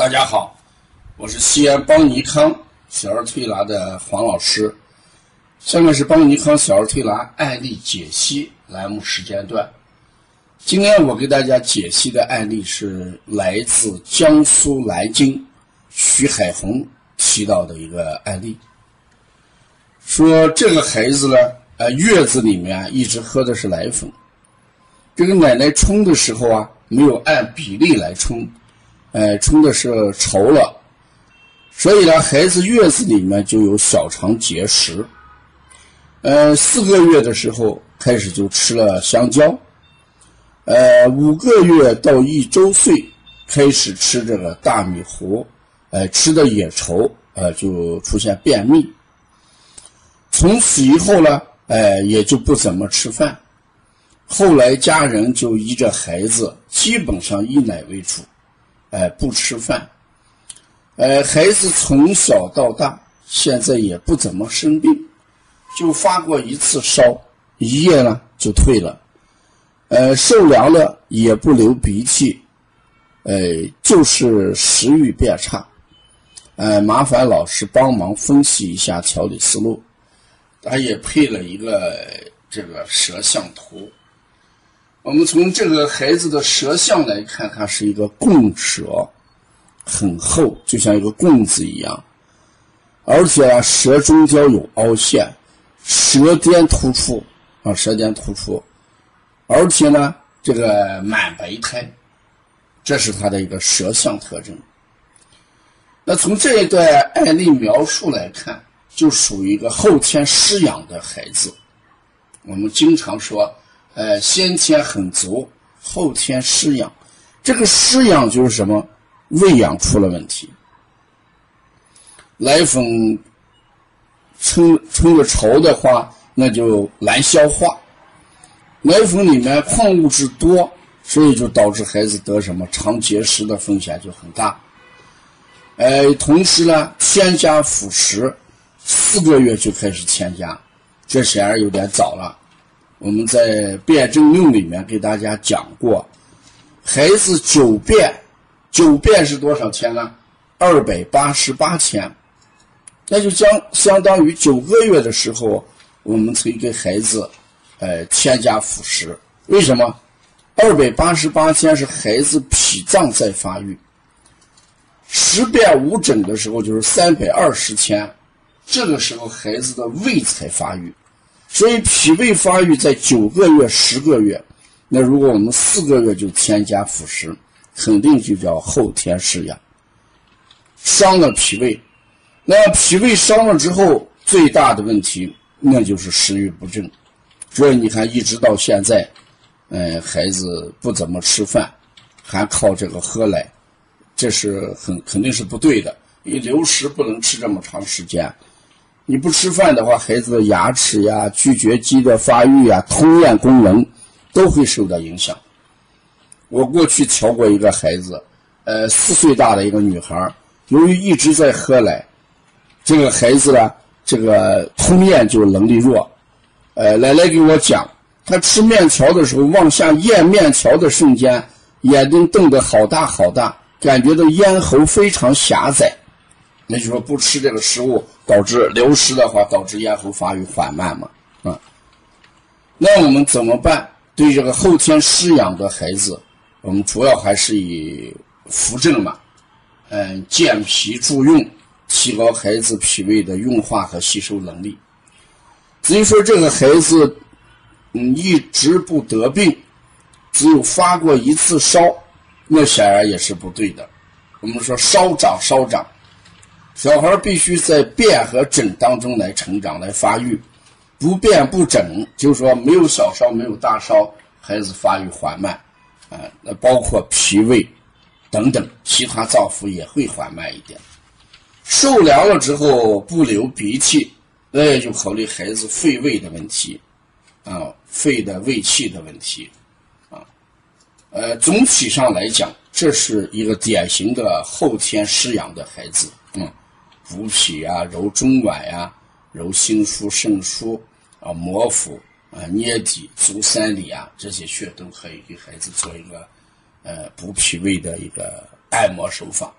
大家好，我是西安邦尼康小儿推拿的黄老师。下面是邦尼康小儿推拿案例解析栏目时间段。今天我给大家解析的案例是来自江苏南京徐海红提到的一个案例，说这个孩子呢，呃，月子里面一直喝的是奶粉，这个奶奶冲的时候啊，没有按比例来冲。哎，冲的是稠了，所以呢，孩子月子里面就有小肠结石。呃，四个月的时候开始就吃了香蕉，呃，五个月到一周岁开始吃这个大米糊，哎，吃的也稠，呃，就出现便秘。从此以后呢，哎，也就不怎么吃饭。后来家人就依着孩子，基本上以奶为主。哎，不吃饭，呃，孩子从小到大，现在也不怎么生病，就发过一次烧，一夜呢就退了，呃，受凉了也不流鼻涕，呃，就是食欲变差，呃，麻烦老师帮忙分析一下调理思路，他也配了一个这个舌象图。我们从这个孩子的舌象来看看，是一个贡舌，很厚，就像一个贡子一样，而且啊，舌中间有凹陷，舌尖突出啊，舌尖突出，而且呢，这个满白苔，这是他的一个舌象特征。那从这一段案例描述来看，就属于一个后天失养的孩子。我们经常说。呃，先天很足，后天失养。这个失养就是什么？喂养出了问题，奶粉冲冲的稠的话，那就难消化。奶粉里面矿物质多，所以就导致孩子得什么肠结石的风险就很大。呃，同时呢，添加辅食，四个月就开始添加，这显然有点早了。我们在辩证论里面给大家讲过，孩子九便，九便是多少钱呢？二百八十八天，那就将相当于九个月的时候，我们可以给孩子，呃，添加辅食。为什么？二百八十八天是孩子脾脏在发育，十遍无诊的时候就是三百二十天，这个时候孩子的胃才发育。所以脾胃发育在九个月、十个月，那如果我们四个月就添加辅食，肯定就叫后天失养，伤了脾胃。那脾胃伤了之后，最大的问题那就是食欲不振。所以你看，一直到现在，嗯，孩子不怎么吃饭，还靠这个喝奶，这是很肯定是不对的。你流食不能吃这么长时间。你不吃饭的话，孩子的牙齿呀、咀嚼肌的发育呀、吞咽功能都会受到影响。我过去调过一个孩子，呃，四岁大的一个女孩，由于一直在喝奶，这个孩子呢，这个吞咽就能力弱。呃，奶奶给我讲，她吃面条的时候，往下咽面条的瞬间，眼睛瞪得好大好大，感觉到咽喉非常狭窄。那就说不吃这个食物，导致流失的话，导致咽喉发育缓慢嘛，啊？那我们怎么办？对这个后天失养的孩子，我们主要还是以扶正嘛，嗯，健脾助运，提高孩子脾胃的运化和吸收能力。至于说这个孩子，嗯，一直不得病，只有发过一次烧，那显然也是不对的。我们说烧长烧长。小孩必须在便和诊当中来成长、来发育，不便不诊，就是说没有小烧、没有大烧，孩子发育缓慢，啊，那包括脾胃等等其他脏腑也会缓慢一点。受凉了之后不流鼻涕，那也就考虑孩子肺胃的问题，啊，肺的胃气的问题，啊，呃，总体上来讲，这是一个典型的后天失养的孩子，嗯。补脾啊，揉中脘呀，揉心腧、肾腧啊，摩腹啊，捏底、足三里啊，这些穴都可以给孩子做一个呃补脾胃的一个按摩手法。